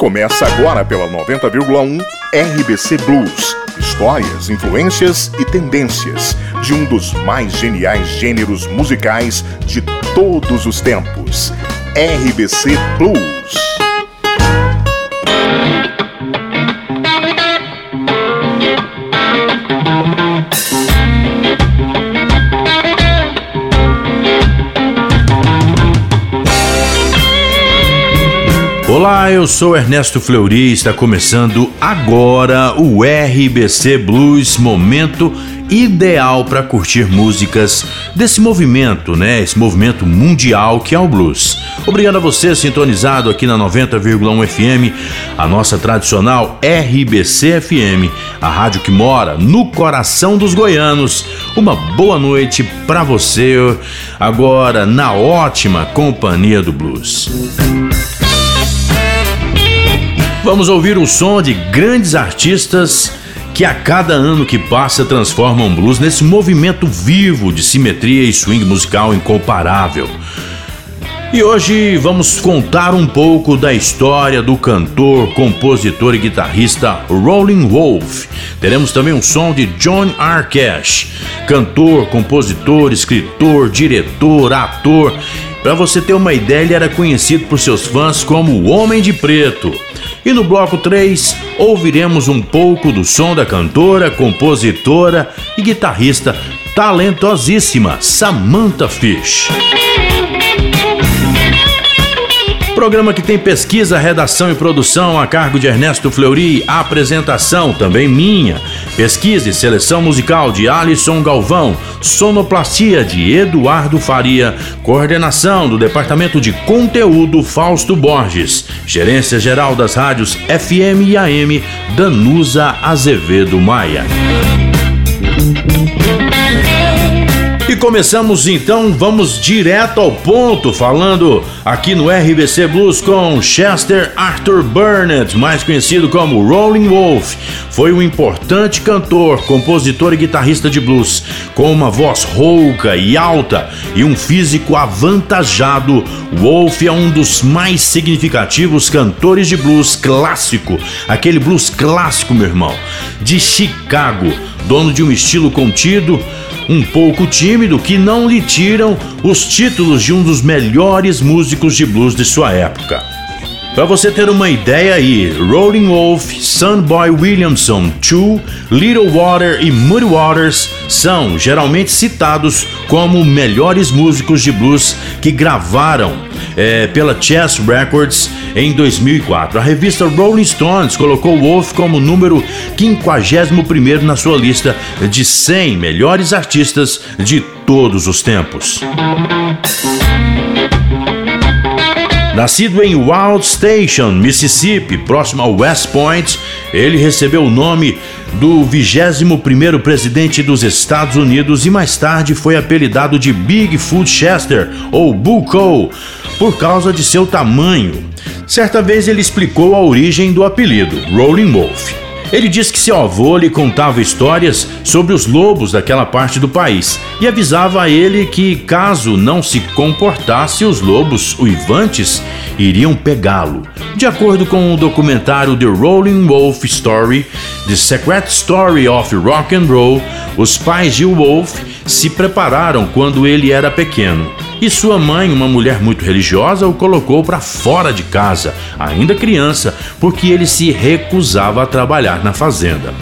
Começa agora pela 90,1 RBC Blues. Histórias, influências e tendências de um dos mais geniais gêneros musicais de todos os tempos. RBC Blues. Olá, eu sou Ernesto Fleury está começando agora o RBC Blues Momento ideal para curtir músicas desse movimento, né? Esse movimento mundial que é o blues. Obrigado a você sintonizado aqui na 90,1 FM, a nossa tradicional RBC FM, a rádio que mora no coração dos goianos. Uma boa noite para você agora na ótima companhia do blues. Vamos ouvir o som de grandes artistas que a cada ano que passa transformam blues nesse movimento vivo de simetria e swing musical incomparável. E hoje vamos contar um pouco da história do cantor, compositor e guitarrista Rolling Wolf. Teremos também um som de John R. Cash, cantor, compositor, escritor, diretor, ator. Para você ter uma ideia, ele era conhecido por seus fãs como o Homem de Preto. E no bloco 3, ouviremos um pouco do som da cantora, compositora e guitarrista talentosíssima Samantha Fish. Programa que tem pesquisa, redação e produção a cargo de Ernesto Fleury, apresentação também minha. Pesquisa e seleção musical de Alisson Galvão, sonoplastia de Eduardo Faria, coordenação do Departamento de Conteúdo Fausto Borges, gerência geral das rádios FM e AM Danusa Azevedo Maia. E começamos então, vamos direto ao ponto, falando aqui no RBC Blues com Chester Arthur Burnett, mais conhecido como Rolling Wolf. Foi um importante cantor, compositor e guitarrista de blues, com uma voz rouca e alta e um físico avantajado. Wolf é um dos mais significativos cantores de blues clássico, aquele blues clássico, meu irmão, de Chicago, dono de um estilo contido um pouco tímido que não lhe tiram os títulos de um dos melhores músicos de blues de sua época. Para você ter uma ideia aí, Rolling Wolf, Sunboy Williamson, Chu, Little Water e Muddy Waters são geralmente citados como melhores músicos de blues que gravaram é, pela Chess Records em 2004. A revista Rolling Stones colocou Wolf como número 51 na sua lista de 100 melhores artistas de todos os tempos. Nascido em Wild Station, Mississippi, próximo ao West Point, ele recebeu o nome do 21º presidente dos Estados Unidos e mais tarde foi apelidado de Bigfoot Chester ou Bull por causa de seu tamanho. Certa vez ele explicou a origem do apelido, Rolling Wolf. Ele disse que seu avô lhe contava histórias sobre os lobos daquela parte do país e avisava a ele que, caso não se comportasse, os lobos uivantes iriam pegá-lo. De acordo com o documentário The Rolling Wolf Story, The Secret Story of Rock and Roll, os pais de Wolf se prepararam quando ele era pequeno e sua mãe, uma mulher muito religiosa, o colocou para fora de casa, ainda criança, porque ele se recusava a trabalhar na fazenda.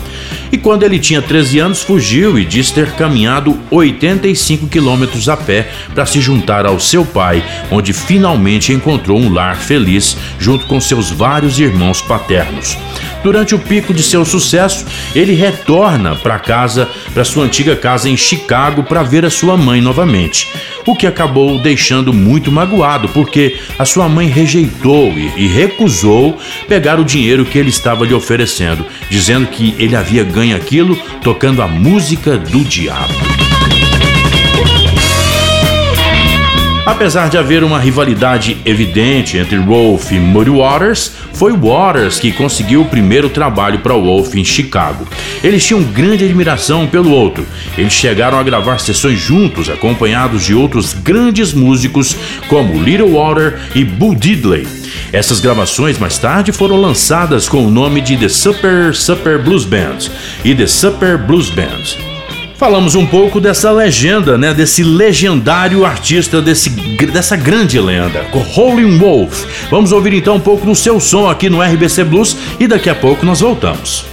E quando ele tinha 13 anos, fugiu e diz ter caminhado 85 quilômetros a pé para se juntar ao seu pai, onde finalmente encontrou um lar feliz junto com seus vários irmãos paternos. Durante o pico de seu sucesso, ele retorna para casa, para sua antiga casa em Chicago, para ver a sua mãe novamente. O que acabou o deixando muito magoado, porque a sua mãe rejeitou e, e recusou pegar o dinheiro que ele estava lhe oferecendo, dizendo que ele havia ganho aquilo tocando a música do diabo. Apesar de haver uma rivalidade evidente entre Wolf e Muddy Waters, foi Waters que conseguiu o primeiro trabalho para Wolf em Chicago. Eles tinham grande admiração pelo outro. Eles chegaram a gravar sessões juntos, acompanhados de outros grandes músicos como Little Water e Boo Diddley. Essas gravações mais tarde foram lançadas com o nome de The Super Super Blues Band e The Super Blues Band. Falamos um pouco dessa legenda, né? Desse legendário artista, desse, dessa grande lenda, Rolling Wolf. Vamos ouvir então um pouco do seu som aqui no RBC Blues e daqui a pouco nós voltamos.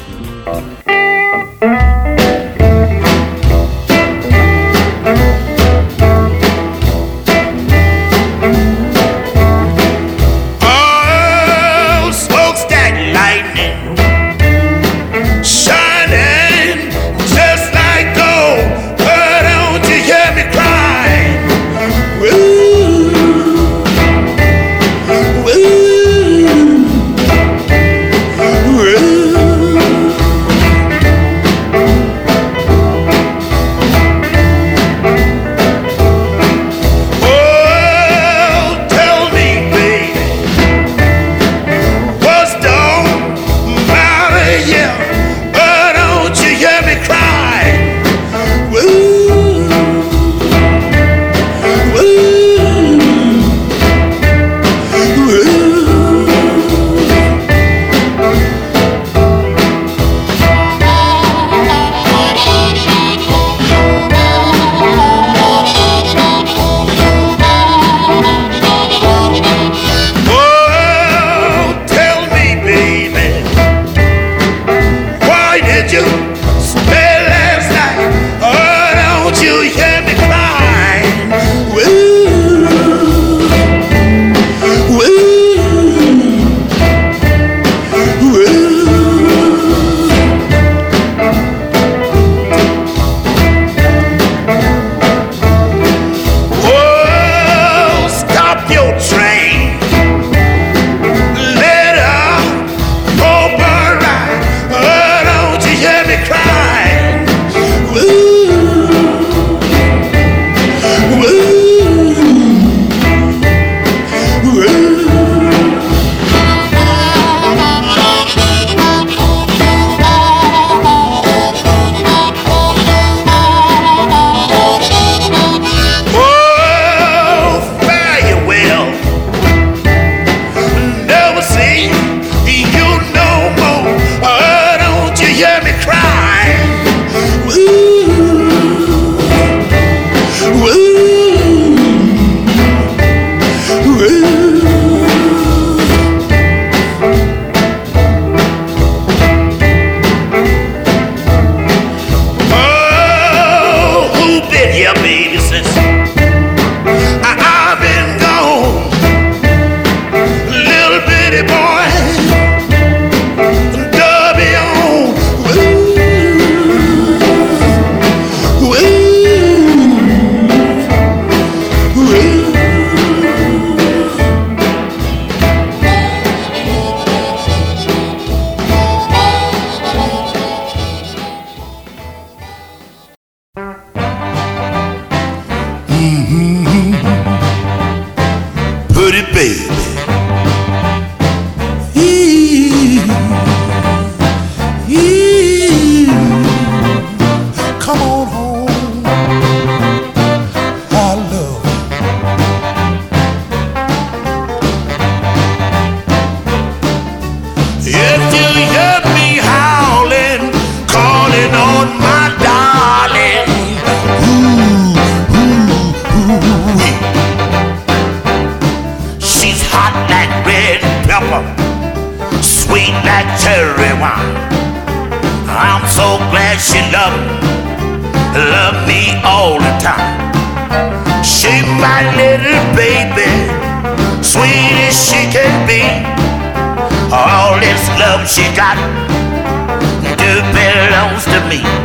me.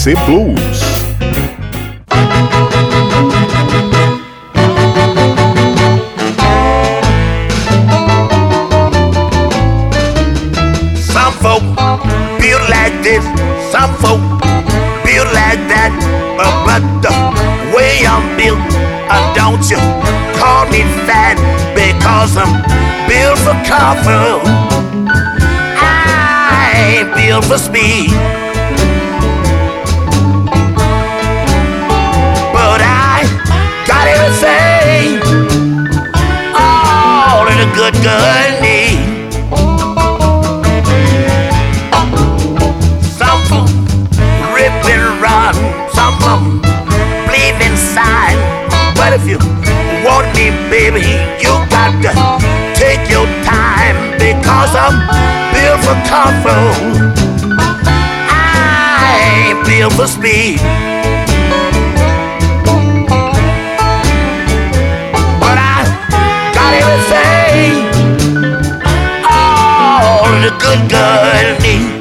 BC Blues. Some folk feel like this, some folk feel like that, but, but the way I'm built, uh, don't you call me fat because I'm built for comfort. I ain't built for speed. gonna need some food, rip and run, some of believe inside. But if you want me, baby, you got to take your time because I'm built for comfort. I ain't built for speed. But I got everything good girl, me.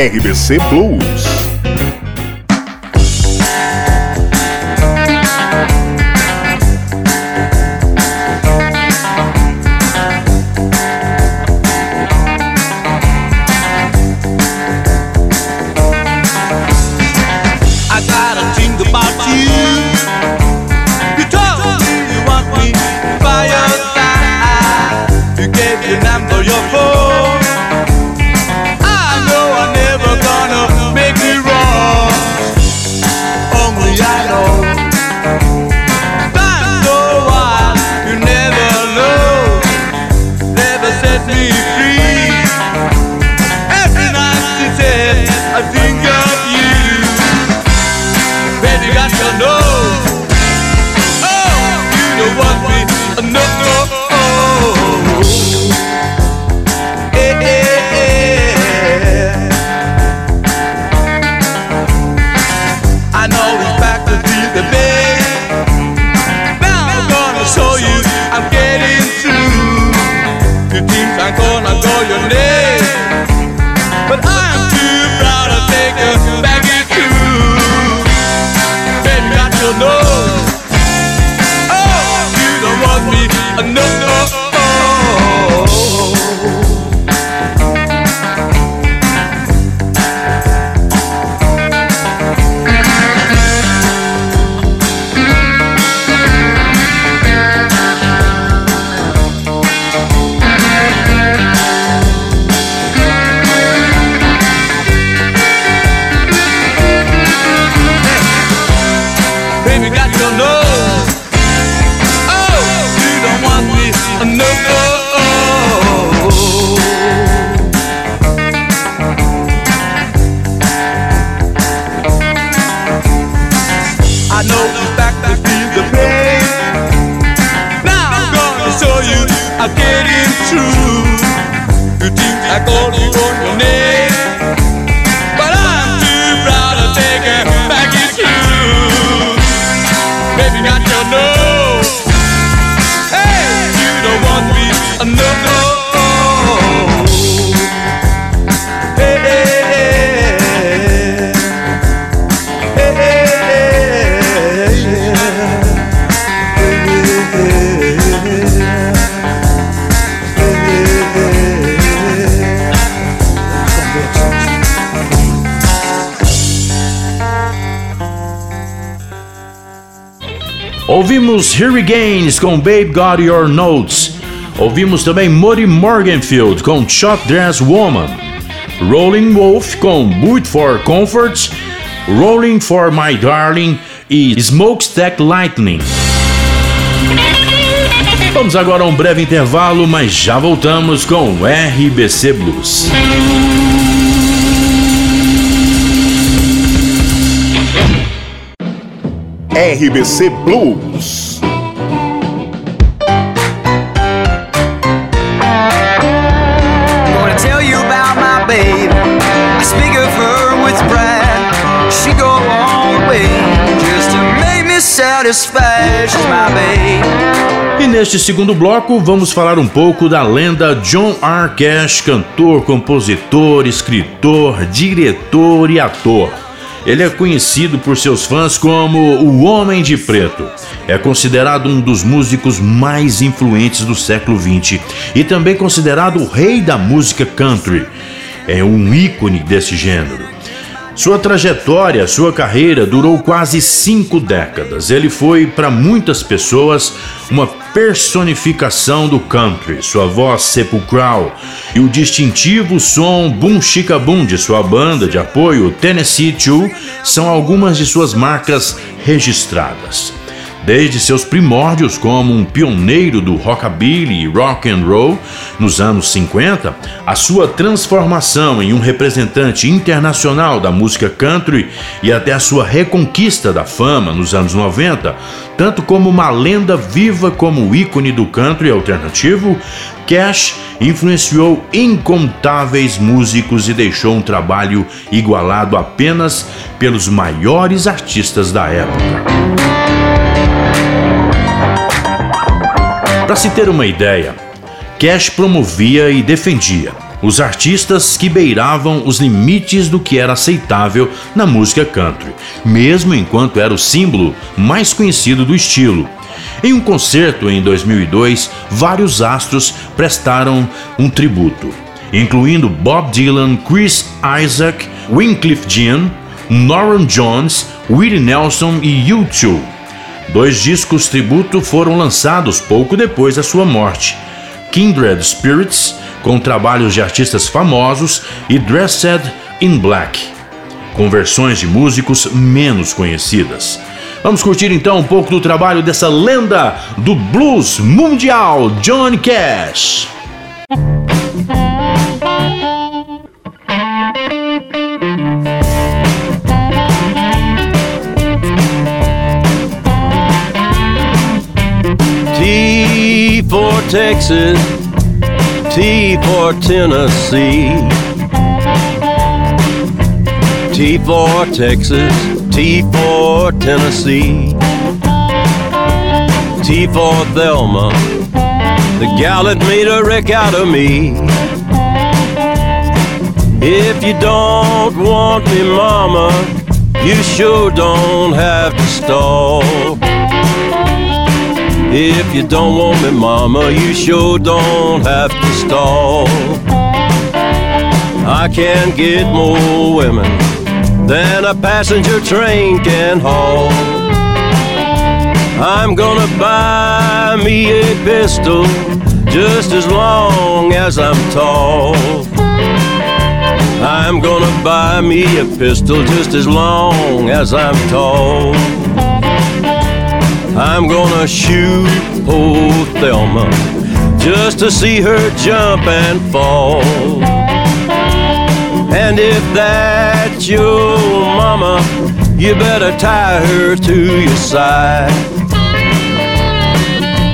RBC Blues. Ouvimos Hurricanes com Babe Got Your Notes. Ouvimos também Muddy Morganfield com Shot Dress Woman. Rolling Wolf com Boot for Comfort. Rolling for My Darling e Smokestack Lightning. Vamos agora a um breve intervalo, mas já voltamos com RBC Blues. RBC Blues. E neste segundo bloco vamos falar um pouco da lenda John R. Cash, cantor, compositor, escritor, diretor e ator. Ele é conhecido por seus fãs como o Homem de Preto. É considerado um dos músicos mais influentes do século XX e também considerado o rei da música country. É um ícone desse gênero. Sua trajetória, sua carreira durou quase cinco décadas. Ele foi, para muitas pessoas, uma personificação do country. Sua voz sepulcral e o distintivo som boom chica boom de sua banda de apoio Tennessee 2 são algumas de suas marcas registradas. Desde seus primórdios como um pioneiro do rockabilly e rock and roll nos anos 50, a sua transformação em um representante internacional da música country e até a sua reconquista da fama nos anos 90, tanto como uma lenda viva como ícone do country alternativo, Cash influenciou incontáveis músicos e deixou um trabalho igualado apenas pelos maiores artistas da época. Para se ter uma ideia, Cash promovia e defendia os artistas que beiravam os limites do que era aceitável na música country, mesmo enquanto era o símbolo mais conhecido do estilo. Em um concerto em 2002, vários astros prestaram um tributo, incluindo Bob Dylan, Chris Isaac, Wycliffe Jean, Norman Jones, Willie Nelson e U2. Dois discos tributo foram lançados pouco depois da sua morte: Kindred Spirits, com trabalhos de artistas famosos, e Dressed in Black, com versões de músicos menos conhecidas. Vamos curtir então um pouco do trabalho dessa lenda do blues mundial, John Cash. Texas, T for Tennessee. T for Texas, T for Tennessee. T for Thelma, the gal that made a wreck out of me. If you don't want me, mama, you sure don't have to stall. If you don't want me, mama, you sure don't have to stall. I can get more women than a passenger train can haul. I'm gonna buy me a pistol just as long as I'm tall. I'm gonna buy me a pistol just as long as I'm tall. I'm gonna shoot poor Thelma just to see her jump and fall. And if that's your mama, you better tie her to your side.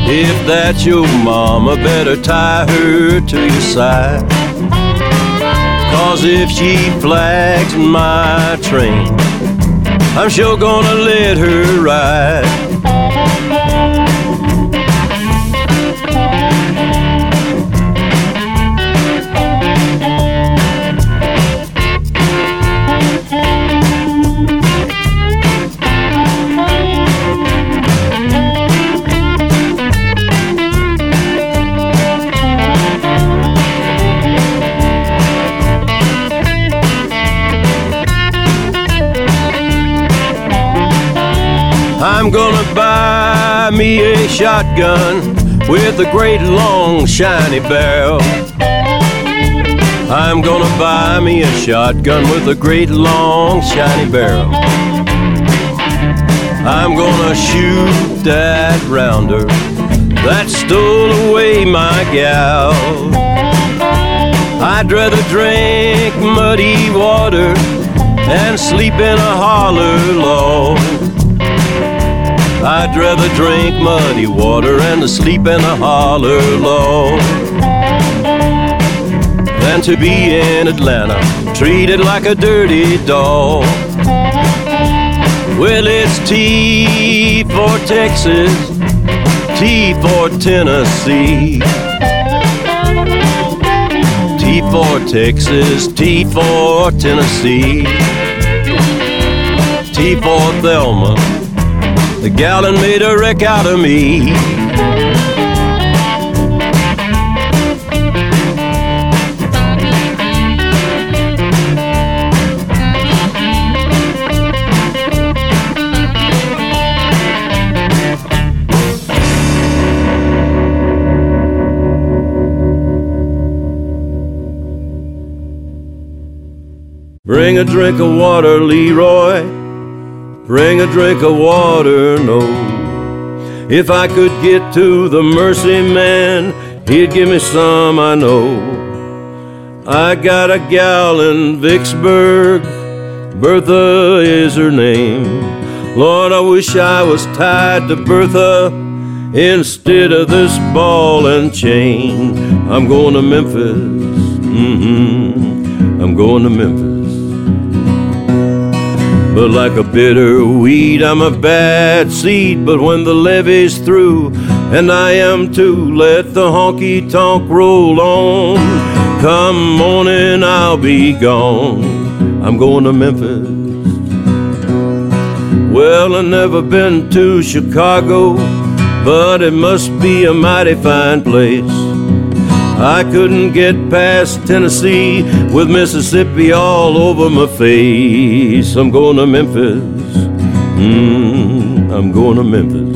If that's your mama, better tie her to your side. Cause if she flags my train, I'm sure gonna let her ride. Shotgun with a great long shiny barrel. I'm gonna buy me a shotgun with a great long shiny barrel. I'm gonna shoot that rounder that stole away my gal. I'd rather drink muddy water and sleep in a holler log. I'd rather drink muddy water and to sleep in a holler low than to be in Atlanta treated like a dirty dog. Well, it's T for Texas, T for Tennessee. T for Texas, T for Tennessee. T for Thelma. The gallon made a wreck out of me. Bring a drink of water, Leroy. Bring a drink of water, no. If I could get to the mercy man, he'd give me some, I know. I got a gal in Vicksburg, Bertha is her name. Lord, I wish I was tied to Bertha instead of this ball and chain. I'm going to Memphis. Mm-hmm. I'm going to Memphis. But like a bitter weed, I'm a bad seed. But when the levee's through, and I am too, let the honky tonk roll on. Come morning, I'll be gone. I'm going to Memphis. Well, I've never been to Chicago, but it must be a mighty fine place. I couldn't get past Tennessee with Mississippi all over my face. I'm going to Memphis. Mm, I'm going to Memphis.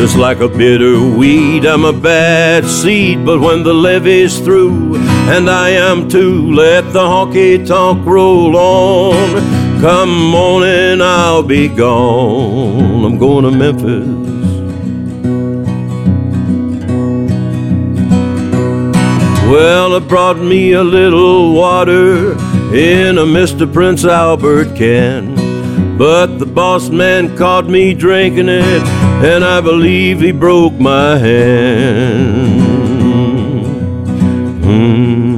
Just like a bitter weed, I'm a bad seed. But when the levee's through, and I am too, let the honky tonk roll on. Come morning, I'll be gone. I'm going to Memphis. Well, it brought me a little water in a Mr. Prince Albert can. But the boss man caught me drinking it, and I believe he broke my hand. Mm.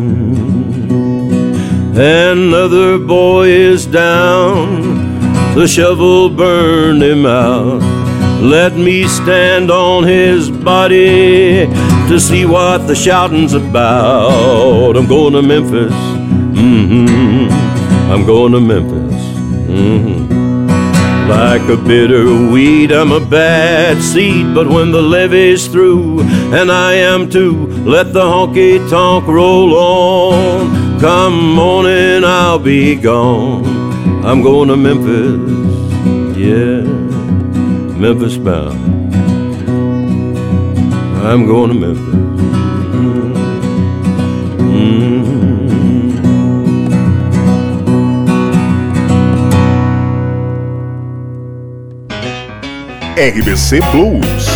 Another boy is down, the shovel burned him out. Let me stand on his body to see what the shouting's about. I'm going to Memphis. Mm-hmm. I'm going to Memphis. Mm-hmm. Like a bitter weed, I'm a bad seed. But when the levee's through, and I am too, let the honky tonk roll on. Come morning, I'll be gone. I'm going to Memphis. Yeah, Memphis bound. I'm going to Memphis. RBC Blues.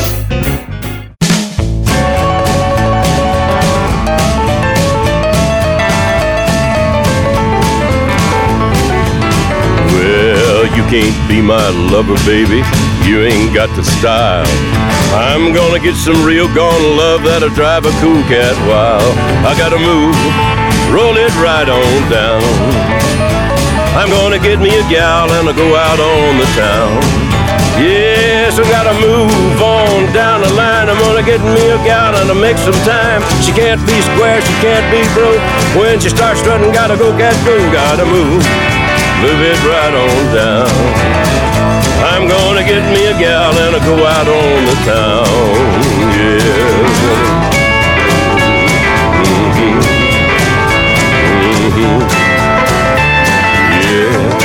Well, you can't be my lover, baby. You ain't got the style. I'm gonna get some real gone love that'll drive a cool cat wild. I gotta move, roll it right on down. I'm gonna get me a gal and I'll go out on the town. Yes, I gotta move on down the line. I'm gonna get me a gal and I'll make some time. She can't be square, she can't be broke. When she starts strutting, gotta go, cat, go, gotta move. Move it right on down. I'm gonna get me a gal and I'll go out on the town. Yeah. Mm-hmm. Yeah.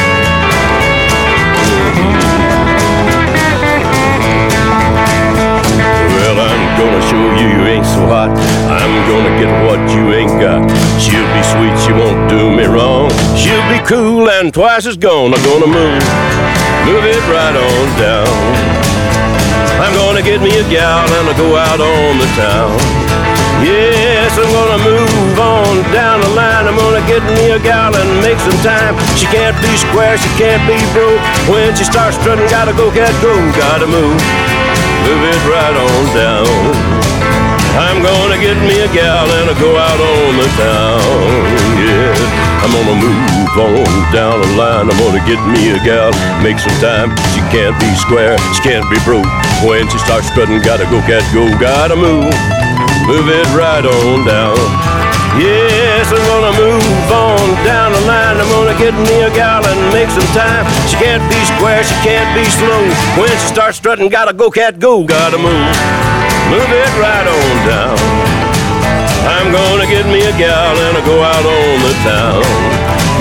Well, I'm gonna show you you ain't so hot. I'm gonna get what you ain't got. She'll be sweet, she won't do me wrong. She'll be cool and twice as gone. I'm gonna move move it right on down. I'm gonna get me a gal and I'll go out on the town. Yes, I'm gonna move on down the line. I'm gonna get me a gal and make some time. She can't be square, she can't be broke. When she starts strutting, gotta go, cat, go, gotta move. Move it right on down. I'm gonna get me a gal and I'll go out on the town. Yeah, I'm gonna move on down the line. I'm gonna get me a gal, make some time. She can't be square, she can't be broke. When she starts strutting, gotta go, cat, go, gotta move. Move it right on down. Yes, I'm gonna move on down the line. I'm gonna get me a gal and make some time. She can't be square, she can't be slow. When she starts strutting, gotta go, cat, go, gotta move. Move it right on down. I'm gonna get me a gal and I go out on the town.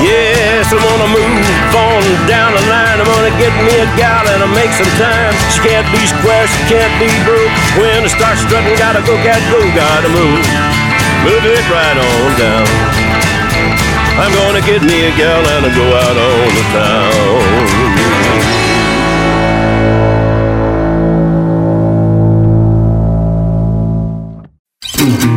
Yes, I'm gonna move on down the line. I'm gonna get me a gal and I make some time. She can't be square, she can't be broke. When I start strutting, gotta go, gotta go, gotta move. Move it right on down. I'm gonna get me a gal and I go out on the town. Mm-hmm.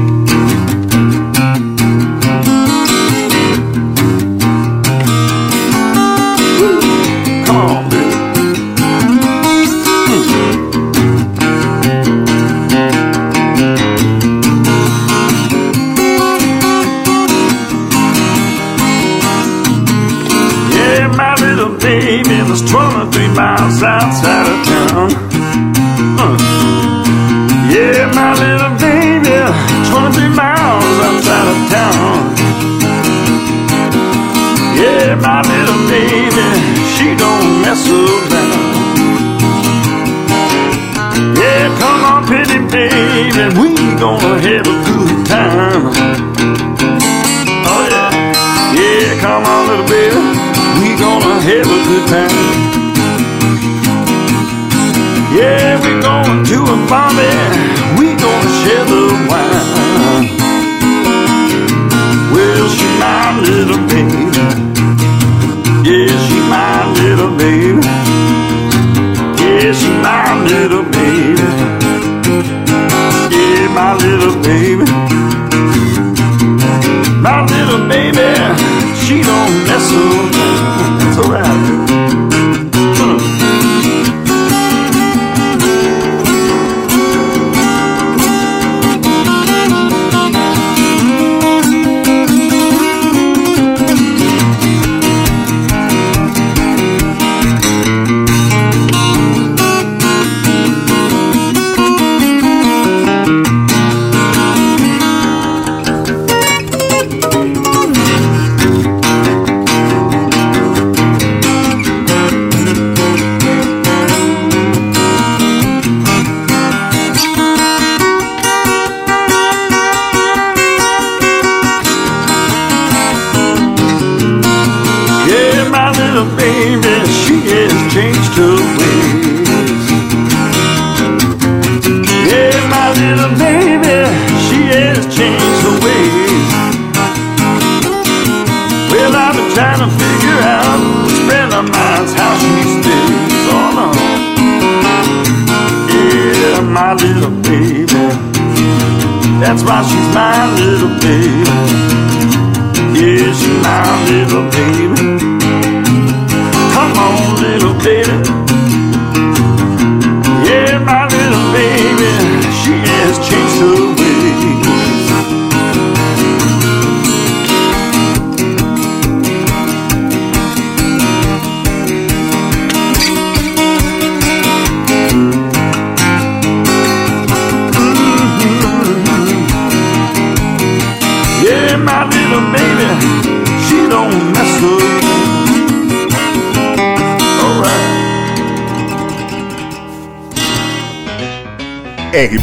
was 23 miles outside of town. Uh. Yeah, my little baby, 23 miles outside of town. Yeah, my little baby, she don't mess around. Yeah, come on, pretty baby, we gonna have a good time. good time. Yeah, we're going to a Bobby, we gonna share the wine. Well, she my little baby. Yeah, she my little baby. Yeah, she my little baby. Yeah, my little baby. My little baby, she don't mess around.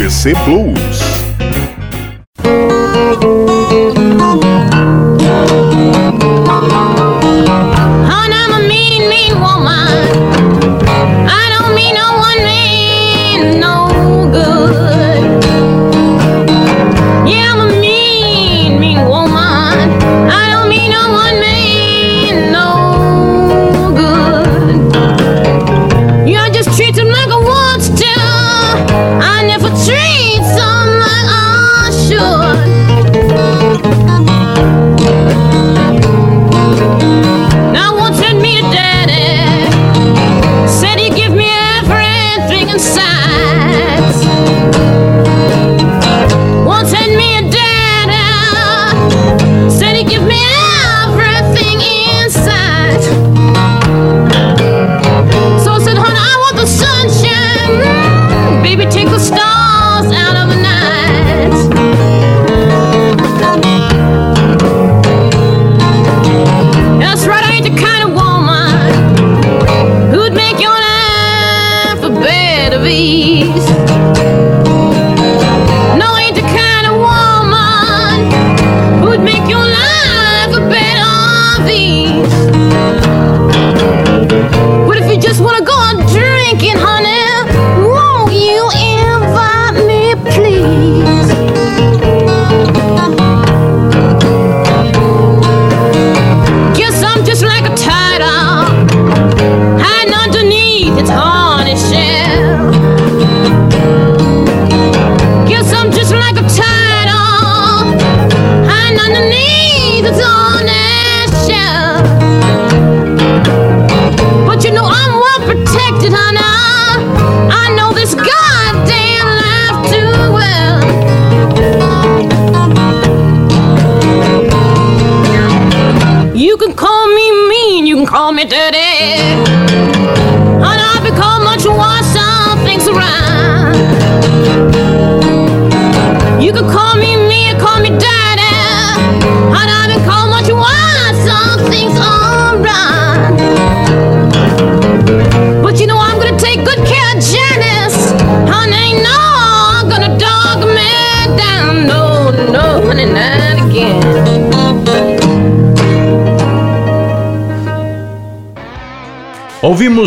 PC Plus.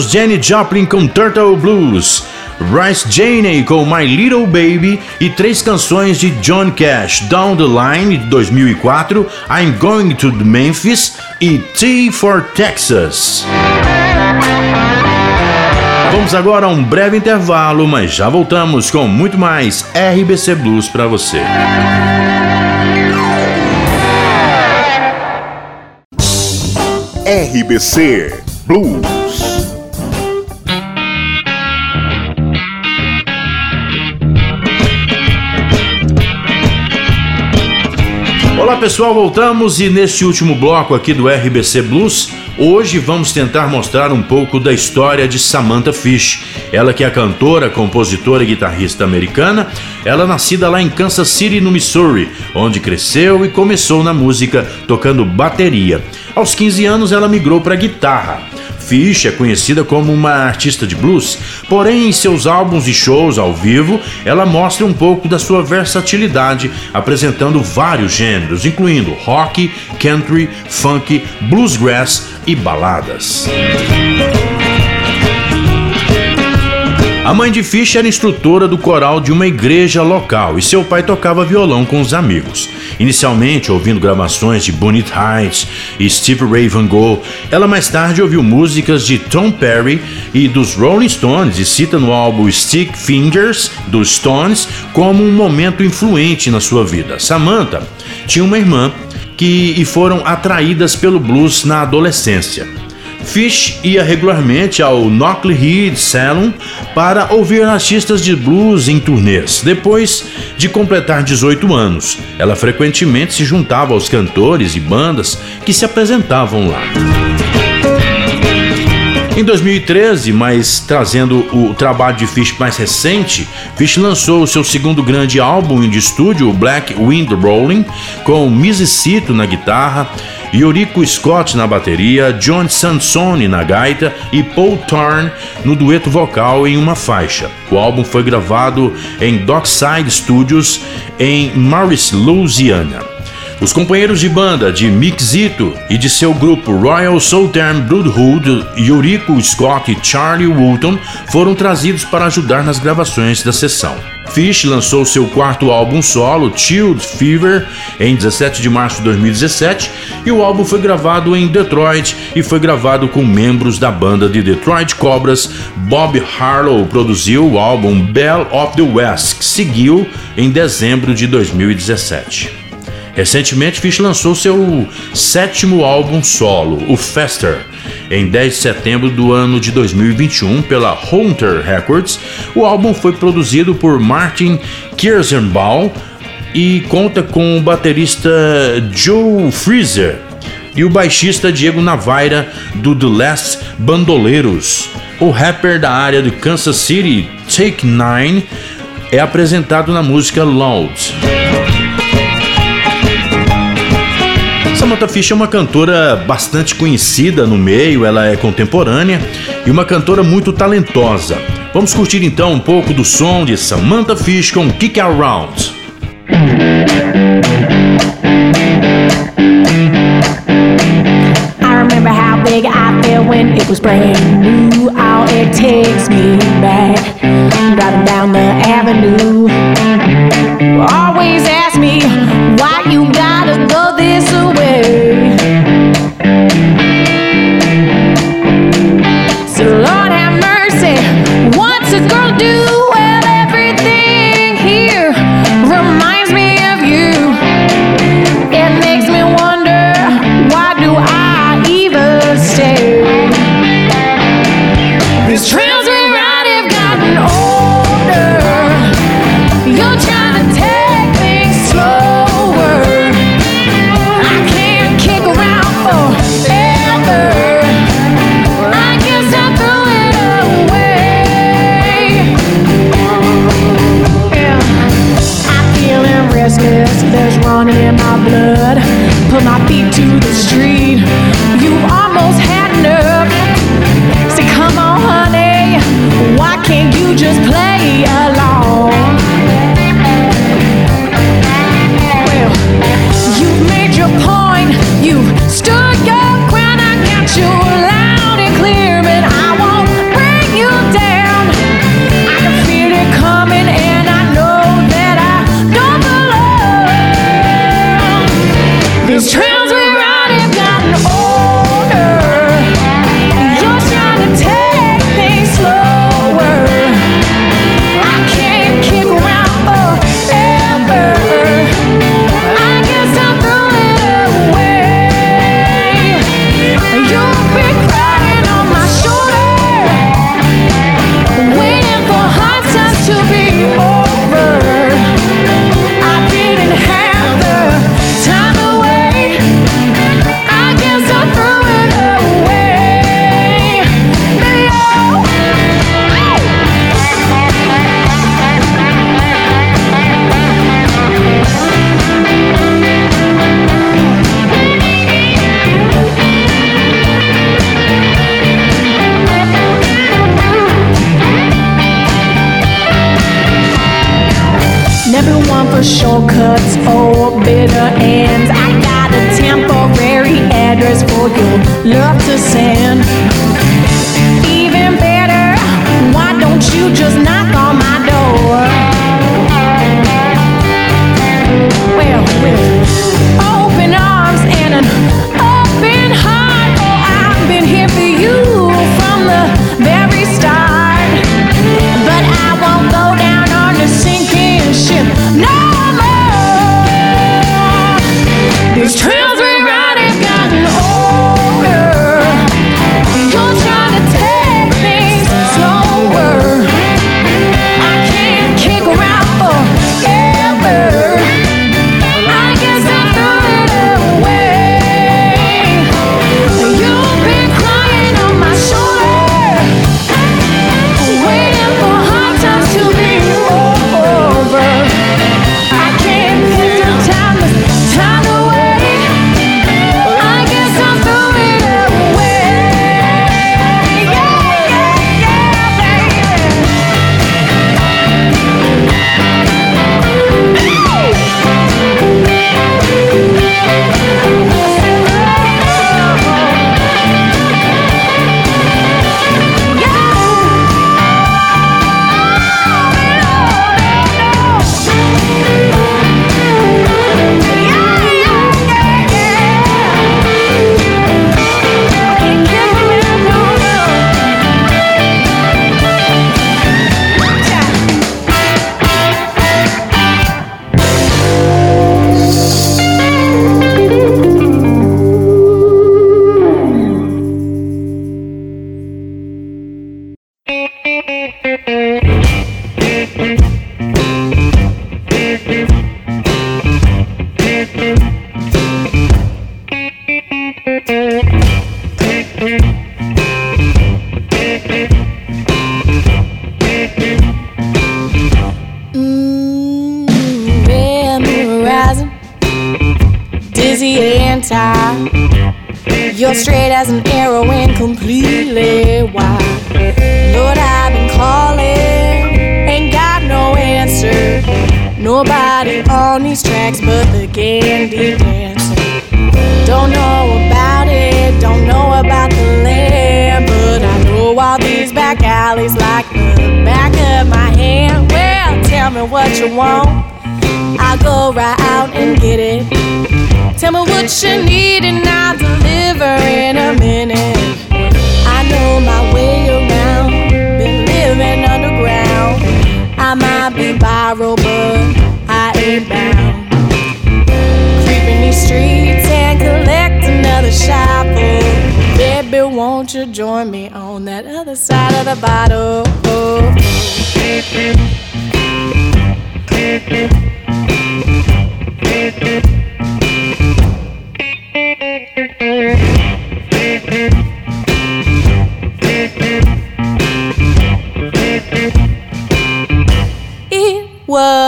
Jenny Joplin com Turtle Blues, Rice Janey com My Little Baby e três canções de John Cash, Down the Line de 2004, I'm Going to Memphis e T for Texas. Vamos agora a um breve intervalo, mas já voltamos com muito mais RBC Blues para você. RBC Blues. Olá pessoal, voltamos e neste último bloco aqui do RBC Blues, hoje vamos tentar mostrar um pouco da história de Samantha Fish. Ela que é cantora, compositora e guitarrista americana, ela é nascida lá em Kansas City, no Missouri, onde cresceu e começou na música tocando bateria. Aos 15 anos ela migrou para guitarra. Fish é conhecida como uma artista de blues, porém em seus álbuns e shows ao vivo, ela mostra um pouco da sua versatilidade, apresentando vários gêneros, incluindo rock, country, funk, bluesgrass e baladas. A mãe de Fish era instrutora do coral de uma igreja local e seu pai tocava violão com os amigos. Inicialmente ouvindo gravações de Bonnie Heights e Steve Ray Van Gogh, ela mais tarde ouviu músicas de Tom Perry e dos Rolling Stones e cita no álbum Stick Fingers dos Stones como um momento influente na sua vida. Samantha tinha uma irmã que e foram atraídas pelo blues na adolescência. Fish ia regularmente ao Knockley Head Salon para ouvir artistas de blues em turnês. Depois de completar 18 anos, ela frequentemente se juntava aos cantores e bandas que se apresentavam lá. Em 2013, mas trazendo o trabalho de Fish mais recente, Fish lançou o seu segundo grande álbum de estúdio, Black Wind Rolling, com Mississippi na guitarra, Yuriko Scott na bateria, John Sansoni na gaita e Paul Thorne no dueto vocal em uma faixa. O álbum foi gravado em Dockside Studios em Morris, Louisiana. Os companheiros de banda de Mick Zito e de seu grupo Royal Southern Brotherhood, Yuriko Scott e Charlie Woolton, foram trazidos para ajudar nas gravações da sessão. Fish lançou seu quarto álbum solo, Chilled Fever, em 17 de março de 2017, e o álbum foi gravado em Detroit e foi gravado com membros da banda de Detroit Cobras. Bob Harlow produziu o álbum Bell of the West, que seguiu em dezembro de 2017. Recentemente, Fish lançou seu sétimo álbum solo, o Faster, em 10 de setembro do ano de 2021 pela Hunter Records. O álbum foi produzido por Martin Kirsenbaum e conta com o baterista Joe Freezer e o baixista Diego Navaira do The Last Bandoleiros. O rapper da área de Kansas City, Take Nine, é apresentado na música Loud. Samantha Fish é uma cantora bastante conhecida no meio, ela é contemporânea e uma cantora muito talentosa. Vamos curtir então um pouco do som de Samantha Fish com Kick Around. When it was brand new. All it takes me back. Driving down the avenue. Always ask me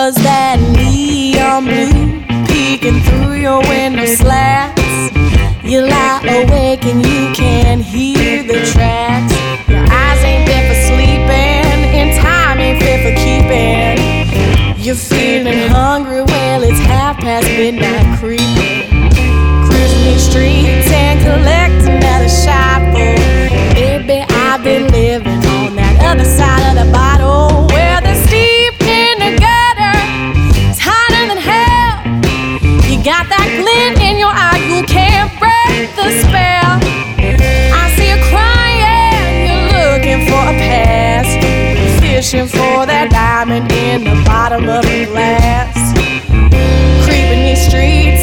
was that neon blue peeking through your window slats? You lie awake and you can hear the tracks. Your eyes ain't fit for sleeping, and time ain't fit for keeping. You're feeling hungry, well, it's half past midnight creeping. Christmas streets and collecting at a shop. Baby, I've been living on that other side of the bottle. looking for that diamond in the bottom of the glass. Creeping these streets.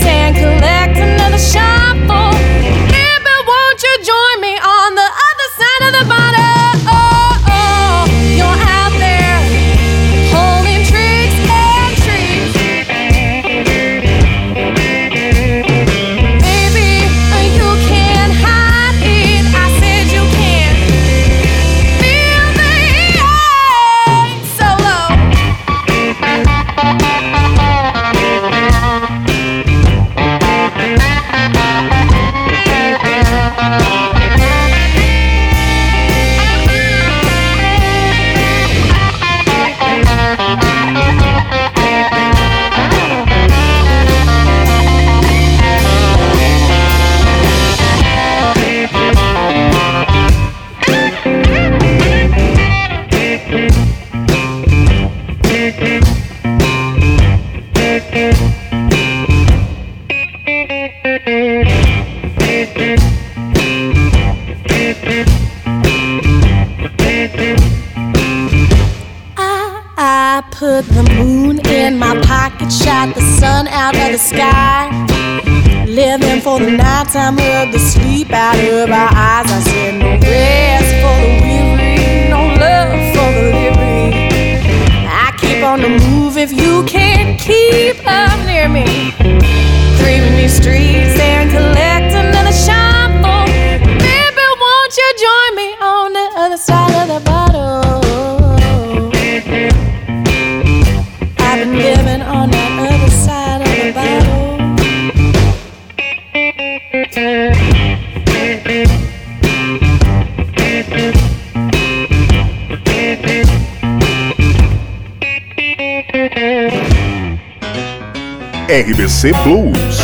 time, we the to sleep out of our eyes. I Blues.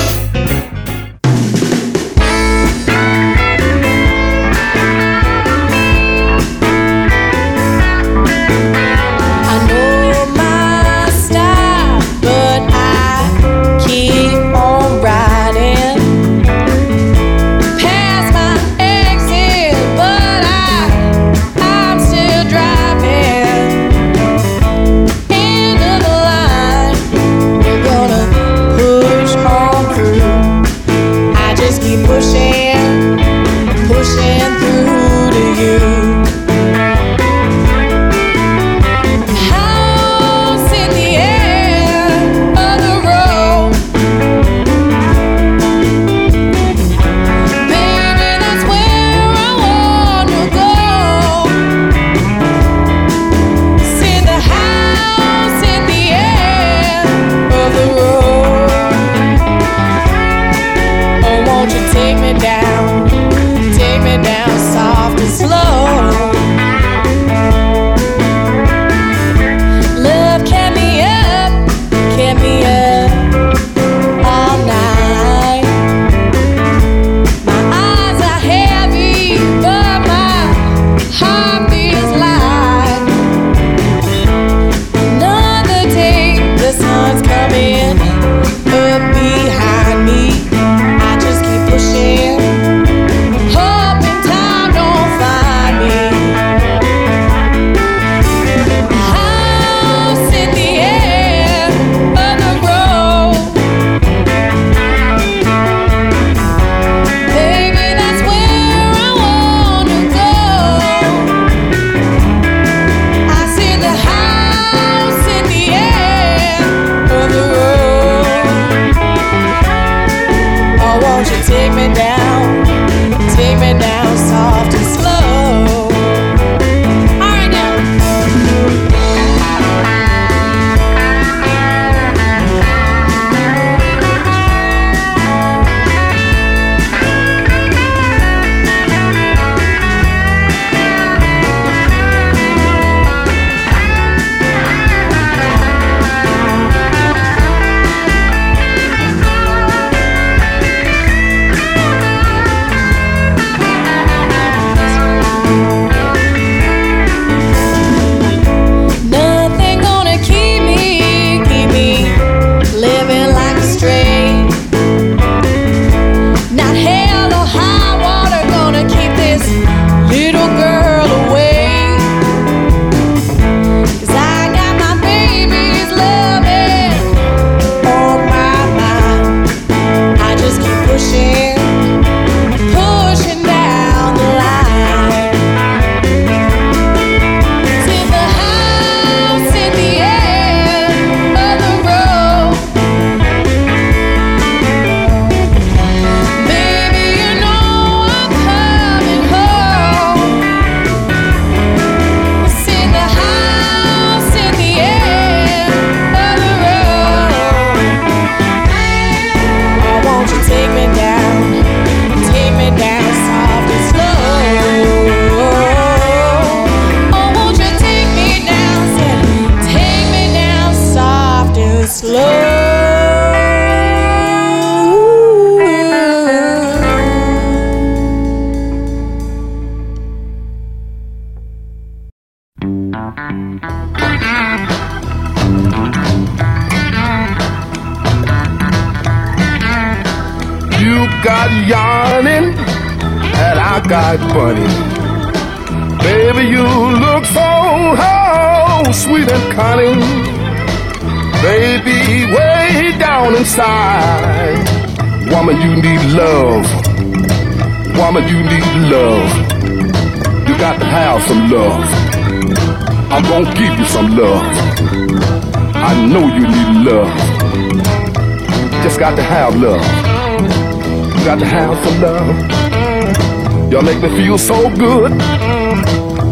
Y'all make me feel so good.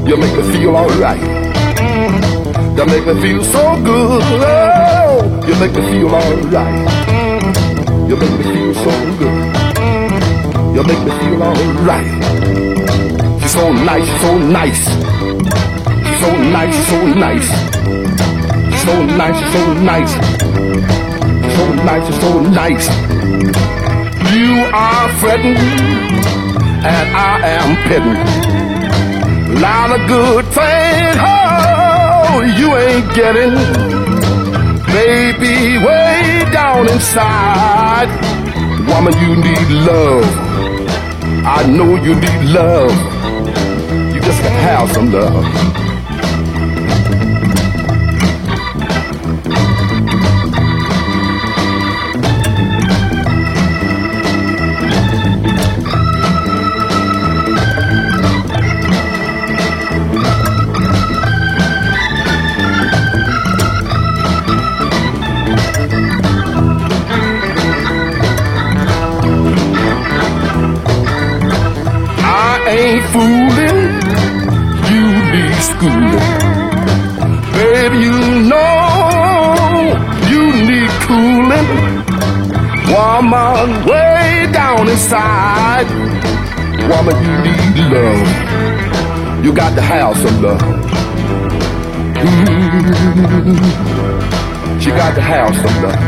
You make me feel alright. You make me feel so good. Oh, you make me feel alright. You make me feel so good. You make me feel alright. She's so nice, she's so nice. She's so nice, she's so nice. She's so nice, so nice. She's so nice, so nice. You are fretting, and I am petting lot of good things. Oh, you ain't getting, baby, way down inside. Woman, you need love. I know you need love. You just gotta have some love. Baby, you know you need cooling. Woman, way down inside. Woman, you need love. You got to have some love. She got to have some love.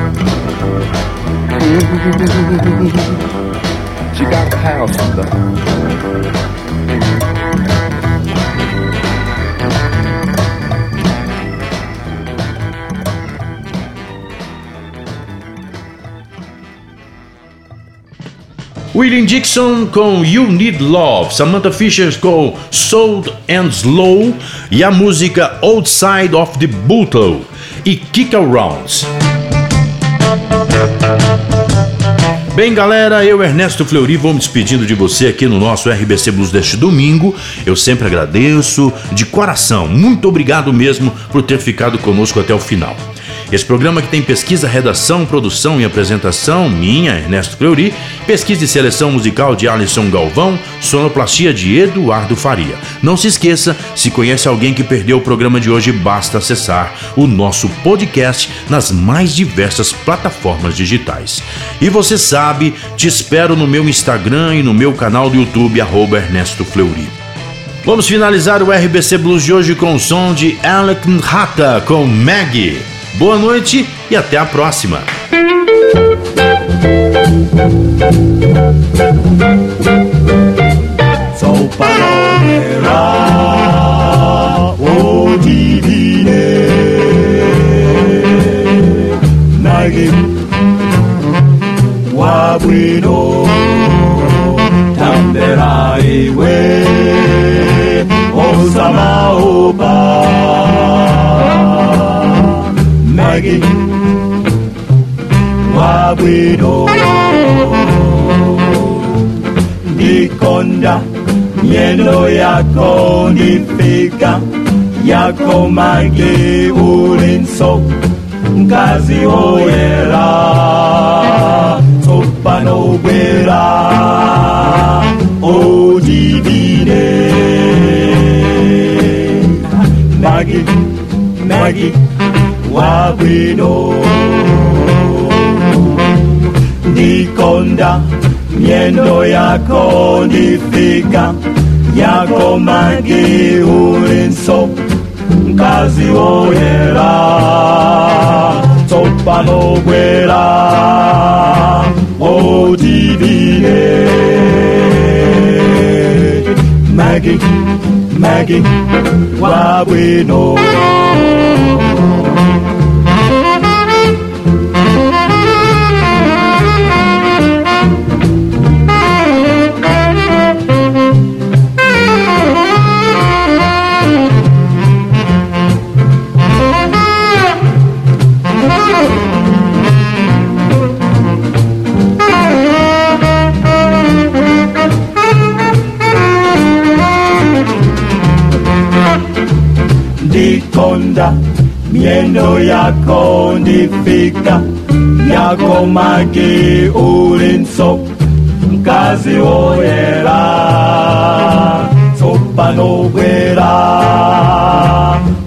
She got to have some love. William Dixon com You Need Love, Samantha Fisher com Sold and Slow e a música Outside of the Bottle e Kick Arounds. Bem, galera, eu, Ernesto Fleury, vou me despedindo de você aqui no nosso RBC Blues deste domingo. Eu sempre agradeço de coração. Muito obrigado mesmo por ter ficado conosco até o final. Esse programa que tem pesquisa, redação, produção e apresentação, minha, Ernesto Fleury, pesquisa e seleção musical de Alisson Galvão, sonoplastia de Eduardo Faria. Não se esqueça, se conhece alguém que perdeu o programa de hoje, basta acessar o nosso podcast nas mais diversas plataformas digitais. E você sabe, te espero no meu Instagram e no meu canal do YouTube, arroba Ernesto Fleury. Vamos finalizar o RBC Blues de hoje com o som de Alec Rata com Maggie. Boa noite e até a próxima. Sou palomera, o divine, nagim, wabuino, tambera iwe, osama opa. Maggie. Wabwido Ndikonda miendo yako nifika. Yako Maggie ulinso mkazi oyera topano bwera wabwino ndikonda miendo yako ndifika yako magi ulinso mkazi woyera topa nogwera odivine magi magi wabwino miendo yako ndifika yako magi ulinso mkazi oyera sopanobwera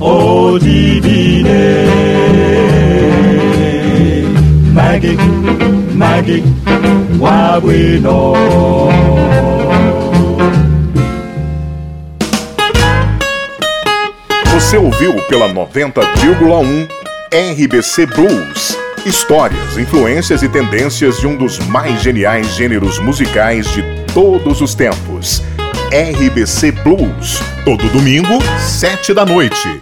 odivine magi magi wabwino Você ouviu pela 90,1 RBC Blues. Histórias, influências e tendências de um dos mais geniais gêneros musicais de todos os tempos. RBC Blues. Todo domingo, sete da noite.